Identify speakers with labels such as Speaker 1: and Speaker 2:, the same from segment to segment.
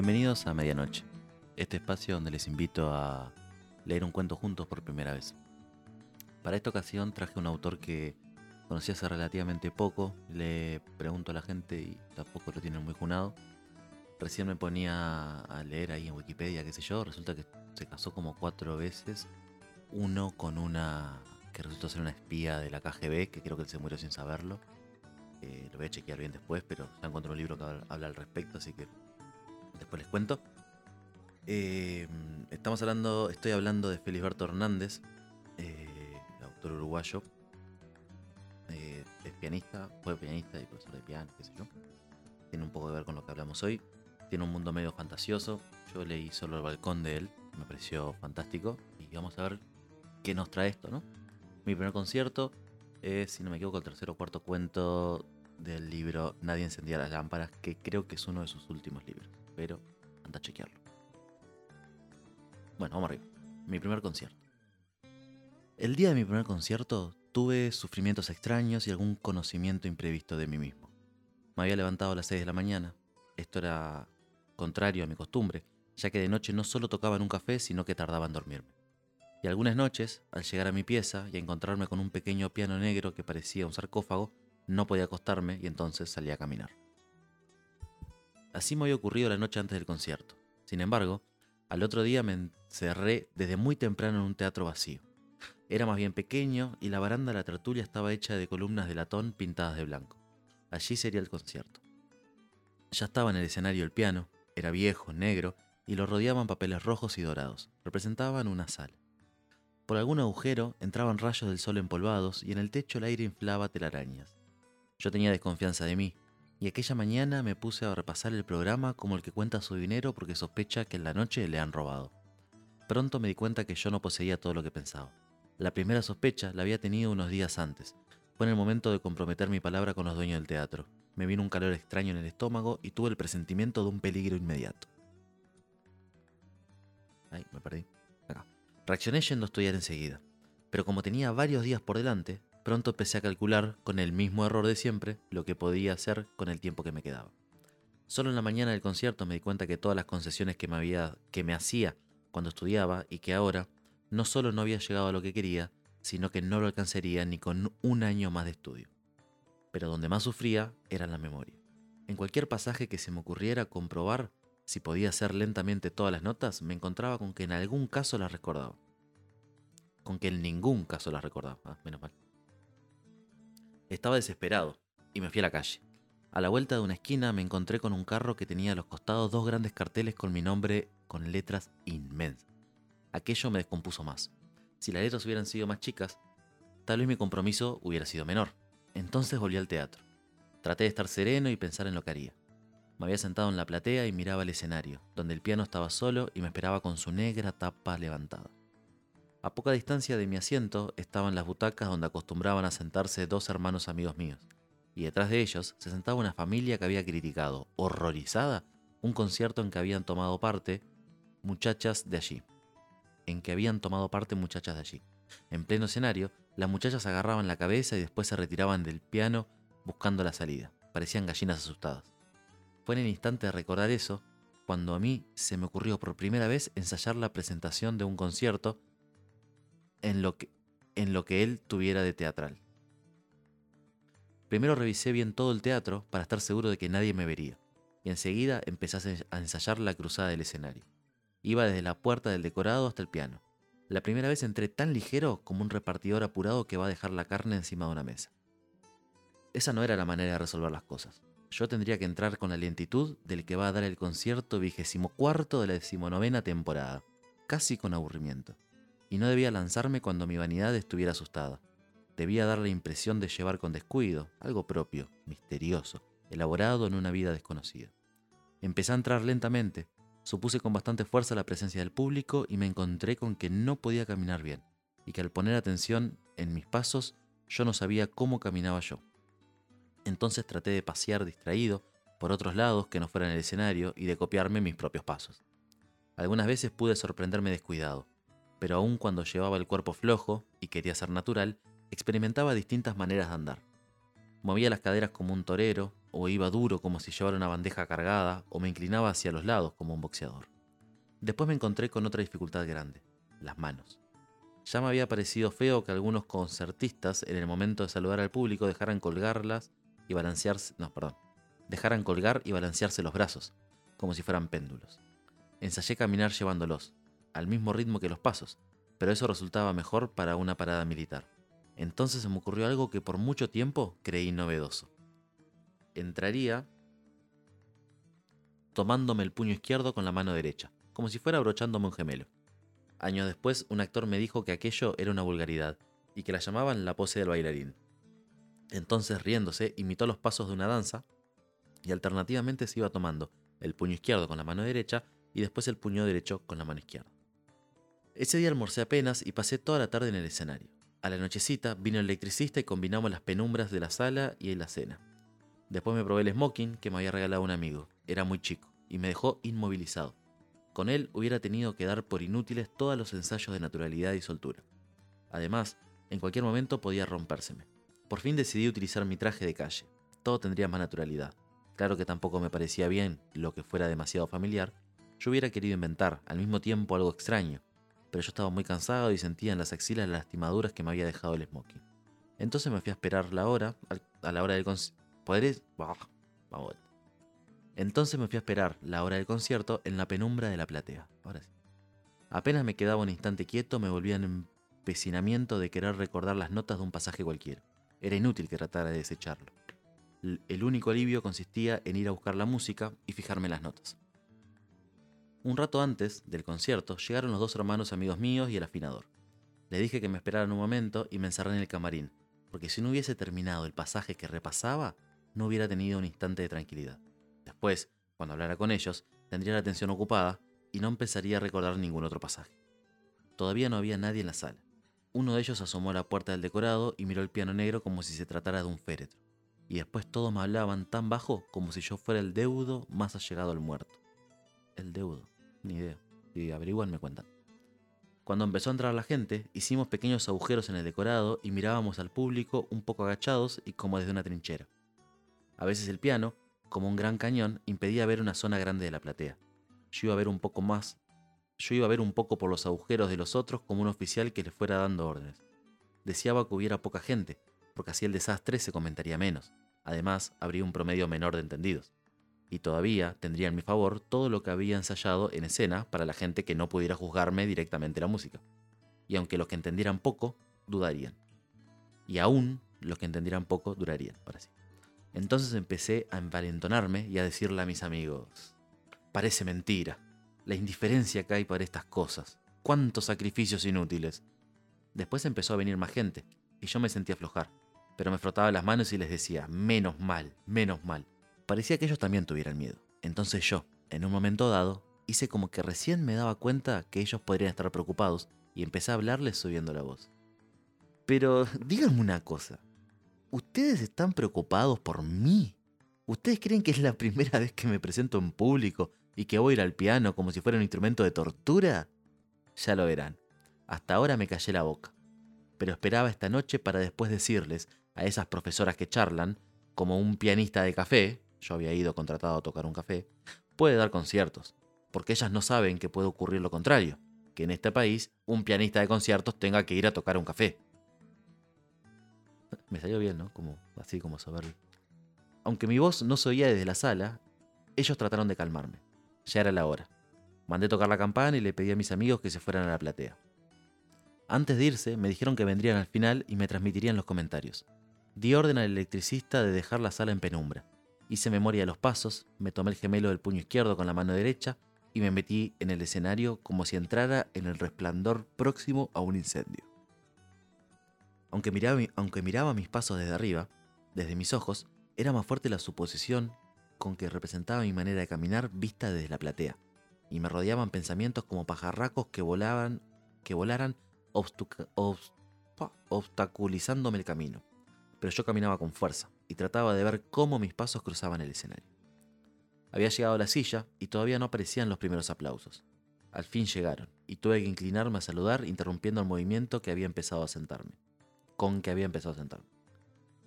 Speaker 1: Bienvenidos a Medianoche, este espacio donde les invito a leer un cuento juntos por primera vez. Para esta ocasión traje un autor que conocí hace relativamente poco, le pregunto a la gente y tampoco lo tienen muy junado. Recién me ponía a leer ahí en Wikipedia, qué sé yo, resulta que se casó como cuatro veces, uno con una que resultó ser una espía de la KGB, que creo que él se murió sin saberlo. Eh, lo voy a chequear bien después, pero ya encontré un libro que habla al respecto, así que después les cuento. Eh, estamos hablando, estoy hablando de Felisberto Hernández, eh, autor uruguayo. Eh, es pianista, fue pianista y profesor de piano, qué sé yo. Tiene un poco que ver con lo que hablamos hoy. Tiene un mundo medio fantasioso. Yo leí solo el balcón de él, me pareció fantástico. Y vamos a ver qué nos trae esto, ¿no? Mi primer concierto es, si no me equivoco, el tercer o cuarto cuento del libro Nadie encendía las lámparas, que creo que es uno de sus últimos libros pero anda a chequearlo. Bueno, vamos arriba. Mi primer concierto. El día de mi primer concierto tuve sufrimientos extraños y algún conocimiento imprevisto de mí mismo. Me había levantado a las 6 de la mañana. Esto era contrario a mi costumbre, ya que de noche no solo tocaba en un café, sino que tardaba en dormirme. Y algunas noches, al llegar a mi pieza y encontrarme con un pequeño piano negro que parecía un sarcófago, no podía acostarme y entonces salía a caminar. Así me había ocurrido la noche antes del concierto. Sin embargo, al otro día me encerré desde muy temprano en un teatro vacío. Era más bien pequeño y la baranda de la tertulia estaba hecha de columnas de latón pintadas de blanco. Allí sería el concierto. Ya estaba en el escenario el piano, era viejo, negro, y lo rodeaban papeles rojos y dorados. Representaban una sala. Por algún agujero entraban rayos del sol empolvados y en el techo el aire inflaba telarañas. Yo tenía desconfianza de mí, y aquella mañana me puse a repasar el programa como el que cuenta su dinero porque sospecha que en la noche le han robado. Pronto me di cuenta que yo no poseía todo lo que pensaba. La primera sospecha la había tenido unos días antes. Fue en el momento de comprometer mi palabra con los dueños del teatro. Me vino un calor extraño en el estómago y tuve el presentimiento de un peligro inmediato. Ay, me perdí. Acá. Reaccioné yendo a estudiar enseguida. Pero como tenía varios días por delante, Pronto empecé a calcular, con el mismo error de siempre, lo que podía hacer con el tiempo que me quedaba. Solo en la mañana del concierto me di cuenta que todas las concesiones que me, había, que me hacía cuando estudiaba y que ahora no solo no había llegado a lo que quería, sino que no lo alcanzaría ni con un año más de estudio. Pero donde más sufría era en la memoria. En cualquier pasaje que se me ocurriera comprobar si podía hacer lentamente todas las notas, me encontraba con que en algún caso las recordaba. Con que en ningún caso las recordaba. Ah, menos mal. Estaba desesperado y me fui a la calle. A la vuelta de una esquina me encontré con un carro que tenía a los costados dos grandes carteles con mi nombre con letras inmensas. Aquello me descompuso más. Si las letras hubieran sido más chicas, tal vez mi compromiso hubiera sido menor. Entonces volví al teatro. Traté de estar sereno y pensar en lo que haría. Me había sentado en la platea y miraba el escenario, donde el piano estaba solo y me esperaba con su negra tapa levantada. A poca distancia de mi asiento estaban las butacas donde acostumbraban a sentarse dos hermanos amigos míos, y detrás de ellos se sentaba una familia que había criticado, horrorizada, un concierto en que habían tomado parte muchachas de allí. En que habían tomado parte muchachas de allí. En pleno escenario, las muchachas agarraban la cabeza y después se retiraban del piano buscando la salida. Parecían gallinas asustadas. Fue en el instante de recordar eso cuando a mí se me ocurrió por primera vez ensayar la presentación de un concierto en lo que, en lo que él tuviera de teatral. Primero revisé bien todo el teatro para estar seguro de que nadie me vería, y enseguida empecé a ensayar la cruzada del escenario. Iba desde la puerta del decorado hasta el piano. La primera vez entré tan ligero como un repartidor apurado que va a dejar la carne encima de una mesa. Esa no era la manera de resolver las cosas. Yo tendría que entrar con la lentitud del que va a dar el concierto vigésimo cuarto de la decimonovena temporada, casi con aburrimiento y no debía lanzarme cuando mi vanidad estuviera asustada. Debía dar la impresión de llevar con descuido, algo propio, misterioso, elaborado en una vida desconocida. Empecé a entrar lentamente, supuse con bastante fuerza la presencia del público y me encontré con que no podía caminar bien, y que al poner atención en mis pasos yo no sabía cómo caminaba yo. Entonces traté de pasear distraído por otros lados que no fueran el escenario y de copiarme mis propios pasos. Algunas veces pude sorprenderme descuidado, pero aun cuando llevaba el cuerpo flojo y quería ser natural, experimentaba distintas maneras de andar. Movía las caderas como un torero, o iba duro como si llevara una bandeja cargada, o me inclinaba hacia los lados como un boxeador. Después me encontré con otra dificultad grande, las manos. Ya me había parecido feo que algunos concertistas en el momento de saludar al público dejaran colgarlas y balancearse, no, perdón, dejaran colgar y balancearse los brazos, como si fueran péndulos. Ensayé caminar llevándolos, al mismo ritmo que los pasos, pero eso resultaba mejor para una parada militar. Entonces se me ocurrió algo que por mucho tiempo creí novedoso. Entraría tomándome el puño izquierdo con la mano derecha, como si fuera abrochándome un gemelo. Años después, un actor me dijo que aquello era una vulgaridad y que la llamaban la pose del bailarín. Entonces, riéndose, imitó los pasos de una danza y alternativamente se iba tomando el puño izquierdo con la mano derecha y después el puño derecho con la mano izquierda. Ese día almorcé apenas y pasé toda la tarde en el escenario. A la nochecita vino el electricista y combinamos las penumbras de la sala y la cena. Después me probé el smoking que me había regalado un amigo. Era muy chico y me dejó inmovilizado. Con él hubiera tenido que dar por inútiles todos los ensayos de naturalidad y soltura. Además, en cualquier momento podía rompérseme. Por fin decidí utilizar mi traje de calle. Todo tendría más naturalidad. Claro que tampoco me parecía bien lo que fuera demasiado familiar. Yo hubiera querido inventar al mismo tiempo algo extraño, pero yo estaba muy cansado y sentía en las axilas las lastimaduras que me había dejado el smoking. Entonces me fui a esperar la hora, a la hora del concierto. Entonces me fui a esperar la hora del concierto en la penumbra de la platea. Ahora. Apenas me quedaba un instante quieto, me volvía en empecinamiento de querer recordar las notas de un pasaje cualquiera. Era inútil que tratara de desecharlo. El único alivio consistía en ir a buscar la música y fijarme las notas. Un rato antes del concierto llegaron los dos hermanos amigos míos y el afinador. Le dije que me esperaran un momento y me encerré en el camarín, porque si no hubiese terminado el pasaje que repasaba, no hubiera tenido un instante de tranquilidad. Después, cuando hablara con ellos, tendría la atención ocupada y no empezaría a recordar ningún otro pasaje. Todavía no había nadie en la sala. Uno de ellos asomó a la puerta del decorado y miró el piano negro como si se tratara de un féretro. Y después todos me hablaban tan bajo como si yo fuera el deudo más allegado al muerto. El deudo, ni idea. Si averiguan me cuentan. Cuando empezó a entrar la gente, hicimos pequeños agujeros en el decorado y mirábamos al público un poco agachados y como desde una trinchera. A veces el piano, como un gran cañón, impedía ver una zona grande de la platea. Yo iba a ver un poco más, yo iba a ver un poco por los agujeros de los otros como un oficial que les fuera dando órdenes. Deseaba que hubiera poca gente, porque así el desastre se comentaría menos. Además, habría un promedio menor de entendidos. Y todavía tendría en mi favor todo lo que había ensayado en escena para la gente que no pudiera juzgarme directamente la música. Y aunque los que entendieran poco, dudarían. Y aún los que entendieran poco durarían, para sí. Entonces empecé a envalentonarme y a decirle a mis amigos, parece mentira, la indiferencia que hay para estas cosas, cuántos sacrificios inútiles. Después empezó a venir más gente, y yo me sentí aflojar, pero me frotaba las manos y les decía, menos mal, menos mal. Parecía que ellos también tuvieran miedo. Entonces yo, en un momento dado, hice como que recién me daba cuenta que ellos podrían estar preocupados y empecé a hablarles subiendo la voz. Pero díganme una cosa, ¿Ustedes están preocupados por mí? ¿Ustedes creen que es la primera vez que me presento en público y que voy a ir al piano como si fuera un instrumento de tortura? Ya lo verán. Hasta ahora me callé la boca. Pero esperaba esta noche para después decirles a esas profesoras que charlan, como un pianista de café, yo había ido contratado a tocar un café, puede dar conciertos, porque ellas no saben que puede ocurrir lo contrario, que en este país un pianista de conciertos tenga que ir a tocar un café. Me salió bien, ¿no? Como, así como saberlo. Aunque mi voz no se oía desde la sala, ellos trataron de calmarme. Ya era la hora. Mandé tocar la campana y le pedí a mis amigos que se fueran a la platea. Antes de irse, me dijeron que vendrían al final y me transmitirían los comentarios. Di orden al electricista de dejar la sala en penumbra. Hice memoria de los pasos, me tomé el gemelo del puño izquierdo con la mano derecha y me metí en el escenario como si entrara en el resplandor próximo a un incendio. Aunque miraba, mis pasos desde arriba, desde mis ojos, era más fuerte la suposición con que representaba mi manera de caminar vista desde la platea, y me rodeaban pensamientos como pajarracos que volaban, que volaran obstaculizándome el camino. Pero yo caminaba con fuerza y trataba de ver cómo mis pasos cruzaban el escenario. Había llegado a la silla y todavía no aparecían los primeros aplausos. Al fin llegaron, y tuve que inclinarme a saludar interrumpiendo el movimiento que había empezado a sentarme con que había empezado a sentar.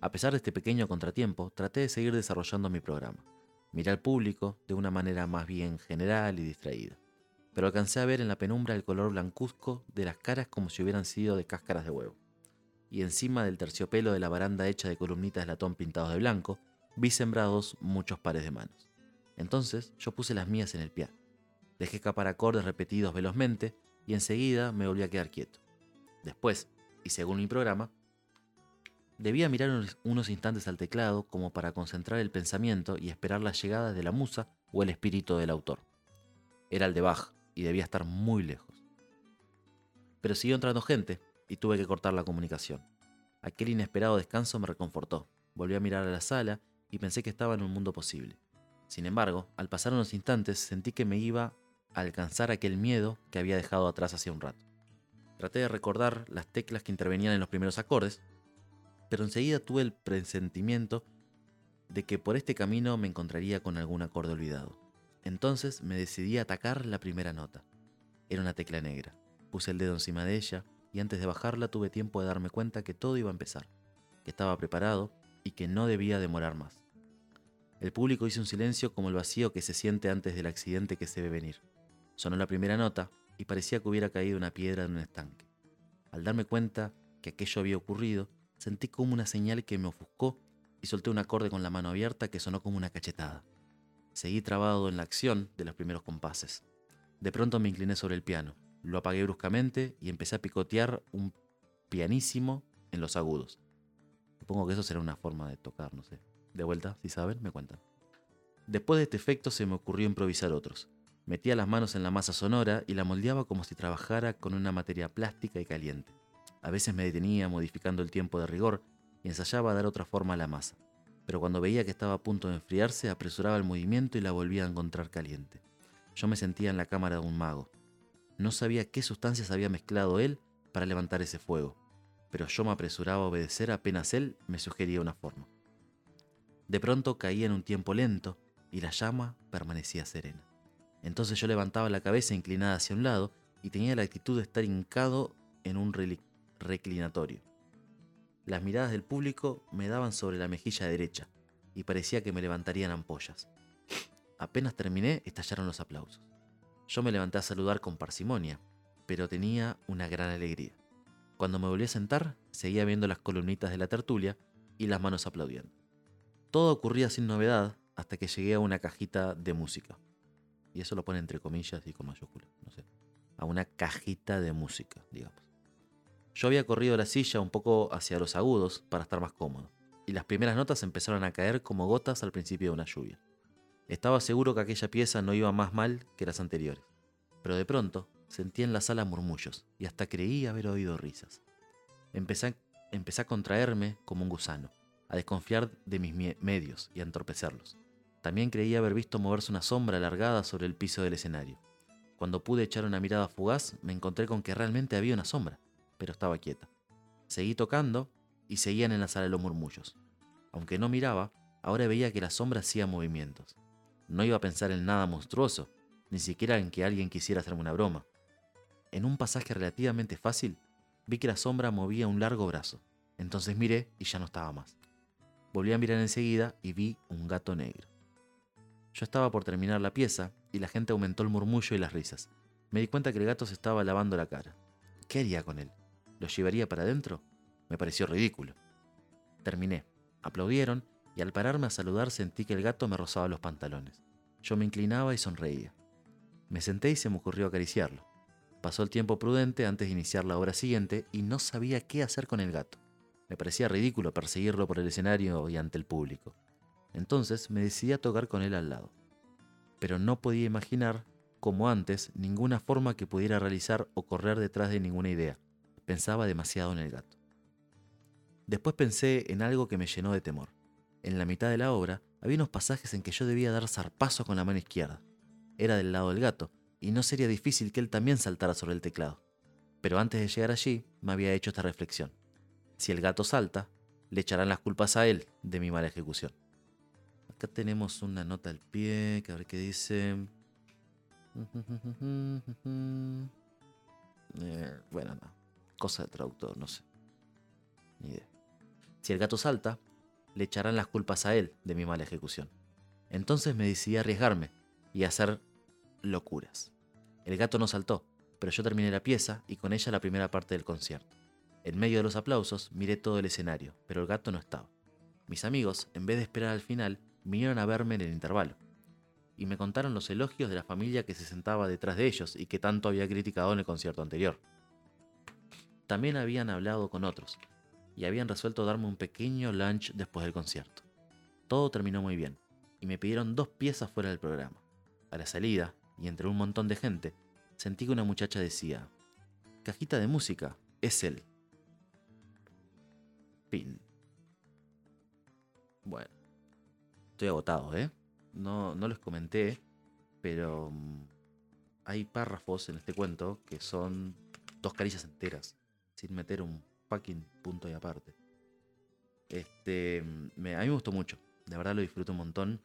Speaker 1: A pesar de este pequeño contratiempo, traté de seguir desarrollando mi programa. Miré al público de una manera más bien general y distraída, pero alcancé a ver en la penumbra el color blancuzco de las caras como si hubieran sido de cáscaras de huevo. Y encima del terciopelo de la baranda hecha de columnitas de latón pintados de blanco, vi sembrados muchos pares de manos. Entonces yo puse las mías en el piano. Dejé escapar acordes repetidos velozmente y enseguida me volví a quedar quieto. Después, y según mi programa, debía mirar unos instantes al teclado como para concentrar el pensamiento y esperar la llegada de la musa o el espíritu del autor. Era el de Bach y debía estar muy lejos. Pero siguió entrando gente y tuve que cortar la comunicación. Aquel inesperado descanso me reconfortó. Volví a mirar a la sala y pensé que estaba en un mundo posible. Sin embargo, al pasar unos instantes sentí que me iba a alcanzar aquel miedo que había dejado atrás hace un rato. Traté de recordar las teclas que intervenían en los primeros acordes, pero enseguida tuve el presentimiento de que por este camino me encontraría con algún acorde olvidado. Entonces me decidí a atacar la primera nota. Era una tecla negra. Puse el dedo encima de ella y antes de bajarla tuve tiempo de darme cuenta que todo iba a empezar, que estaba preparado y que no debía demorar más. El público hizo un silencio como el vacío que se siente antes del accidente que se ve venir. Sonó la primera nota y parecía que hubiera caído una piedra en un estanque. Al darme cuenta que aquello había ocurrido, sentí como una señal que me ofuscó y solté un acorde con la mano abierta que sonó como una cachetada. Seguí trabado en la acción de los primeros compases. De pronto me incliné sobre el piano, lo apagué bruscamente y empecé a picotear un pianísimo en los agudos. Supongo que eso será una forma de tocar, no sé. De vuelta, si saben, me cuentan. Después de este efecto se me ocurrió improvisar otros. Metía las manos en la masa sonora y la moldeaba como si trabajara con una materia plástica y caliente. A veces me detenía modificando el tiempo de rigor y ensayaba a dar otra forma a la masa. Pero cuando veía que estaba a punto de enfriarse, apresuraba el movimiento y la volvía a encontrar caliente. Yo me sentía en la cámara de un mago. No sabía qué sustancias había mezclado él para levantar ese fuego, pero yo me apresuraba a obedecer apenas él me sugería una forma. De pronto caía en un tiempo lento y la llama permanecía serena. Entonces yo levantaba la cabeza inclinada hacia un lado y tenía la actitud de estar hincado en un reclinatorio. Las miradas del público me daban sobre la mejilla derecha y parecía que me levantarían ampollas. Apenas terminé, estallaron los aplausos. Yo me levanté a saludar con parsimonia, pero tenía una gran alegría. Cuando me volví a sentar, seguía viendo las columnitas de la tertulia y las manos aplaudiendo. Todo ocurría sin novedad hasta que llegué a una cajita de música. Y eso lo pone entre comillas y con mayúsculas, no sé. A una cajita de música, digamos. Yo había corrido la silla un poco hacia los agudos para estar más cómodo, y las primeras notas empezaron a caer como gotas al principio de una lluvia. Estaba seguro que aquella pieza no iba más mal que las anteriores, pero de pronto sentí en la sala murmullos y hasta creí haber oído risas. Empecé, a contraerme como un gusano a desconfiar de mis medios y a entorpecerlos. También creía haber visto moverse una sombra alargada sobre el piso del escenario. Cuando pude echar una mirada fugaz, me encontré con que realmente había una sombra, pero estaba quieta. Seguí tocando y seguían en la sala los murmullos. Aunque no miraba, ahora veía que la sombra hacía movimientos. No iba a pensar en nada monstruoso, ni siquiera en que alguien quisiera hacerme una broma. En un pasaje relativamente fácil, vi que la sombra movía un largo brazo. Entonces miré y ya no estaba más. Volví a mirar enseguida y vi un gato negro. Yo estaba por terminar la pieza y la gente aumentó el murmullo y las risas. Me di cuenta que el gato se estaba lavando la cara. ¿Qué haría con él? ¿Lo llevaría para adentro? Me pareció ridículo. Terminé. Aplaudieron y al pararme a saludar sentí que el gato me rozaba los pantalones. Yo me inclinaba y sonreía. Me senté y se me ocurrió acariciarlo. Pasó el tiempo prudente antes de iniciar la obra siguiente y no sabía qué hacer con el gato. Me parecía ridículo perseguirlo por el escenario y ante el público. Entonces me decidí a tocar con él al lado. Pero no podía imaginar, como antes, ninguna forma que pudiera realizar o correr detrás de ninguna idea. Pensaba demasiado en el gato. Después pensé en algo que me llenó de temor. En la mitad de la obra había unos pasajes en que yo debía dar zarpazo con la mano izquierda. Era del lado del gato, y no sería difícil que él también saltara sobre el teclado. Pero antes de llegar allí, me había hecho esta reflexión. Si el gato salta, le echarán las culpas a él de mi mala ejecución. Acá tenemos una nota al pie, que a ver qué dice. Eh, bueno, no. Cosa de traductor, no sé. Ni idea. Si el gato salta, le echarán las culpas a él de mi mala ejecución. Entonces me decidí a arriesgarme y a hacer locuras. El gato no saltó, pero yo terminé la pieza y con ella la primera parte del concierto. En medio de los aplausos miré todo el escenario, pero el gato no estaba. Mis amigos, en vez de esperar al final, vinieron a verme en el intervalo. Y me contaron los elogios de la familia que se sentaba detrás de ellos y que tanto había criticado en el concierto anterior. También habían hablado con otros, y habían resuelto darme un pequeño lunch después del concierto. Todo terminó muy bien, y me pidieron dos piezas fuera del programa. A la salida, y entre un montón de gente, sentí que una muchacha decía, Cajita de música, es él. Fin. Bueno, estoy agotado, ¿eh? No, no les comenté, pero mm, hay párrafos en este cuento que son dos caricias enteras, sin meter un fucking punto y aparte. Este, a mí me gustó mucho, de verdad lo disfruto un montón.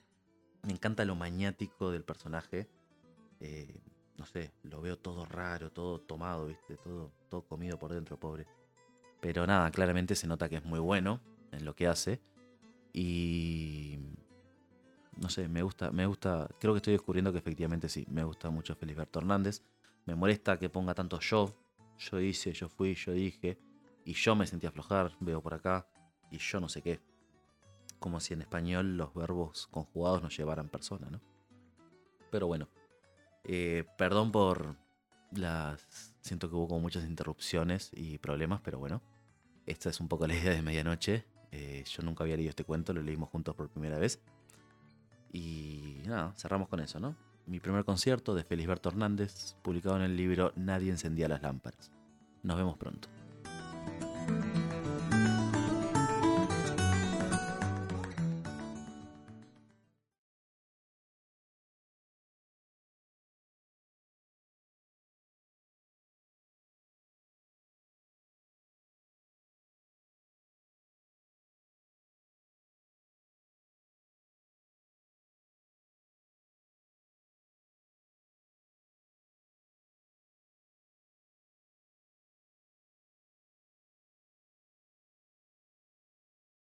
Speaker 1: Me encanta lo maniático del personaje. Eh, no sé, lo veo todo raro, todo tomado, ¿viste? Todo, todo comido por dentro, pobre. Pero nada, claramente se nota que es muy bueno en lo que hace. Y. No sé, me gusta, me gusta. Creo que estoy descubriendo que efectivamente sí, me gusta mucho Felisberto Hernández. Me molesta que ponga tanto yo. Yo hice, yo fui, yo dije. Y yo me sentí aflojar, veo por acá. Y yo no sé qué. Como si en español los verbos conjugados nos llevaran persona, ¿no? Pero bueno. Eh, perdón por las... Siento que hubo como muchas interrupciones y problemas, pero bueno. Esta es un poco la idea de medianoche. Eh, yo nunca había leído este cuento, lo leímos juntos por primera vez. Y nada, cerramos con eso, ¿no? Mi primer concierto de Felisberto Hernández, publicado en el libro Nadie encendía las lámparas. Nos vemos pronto.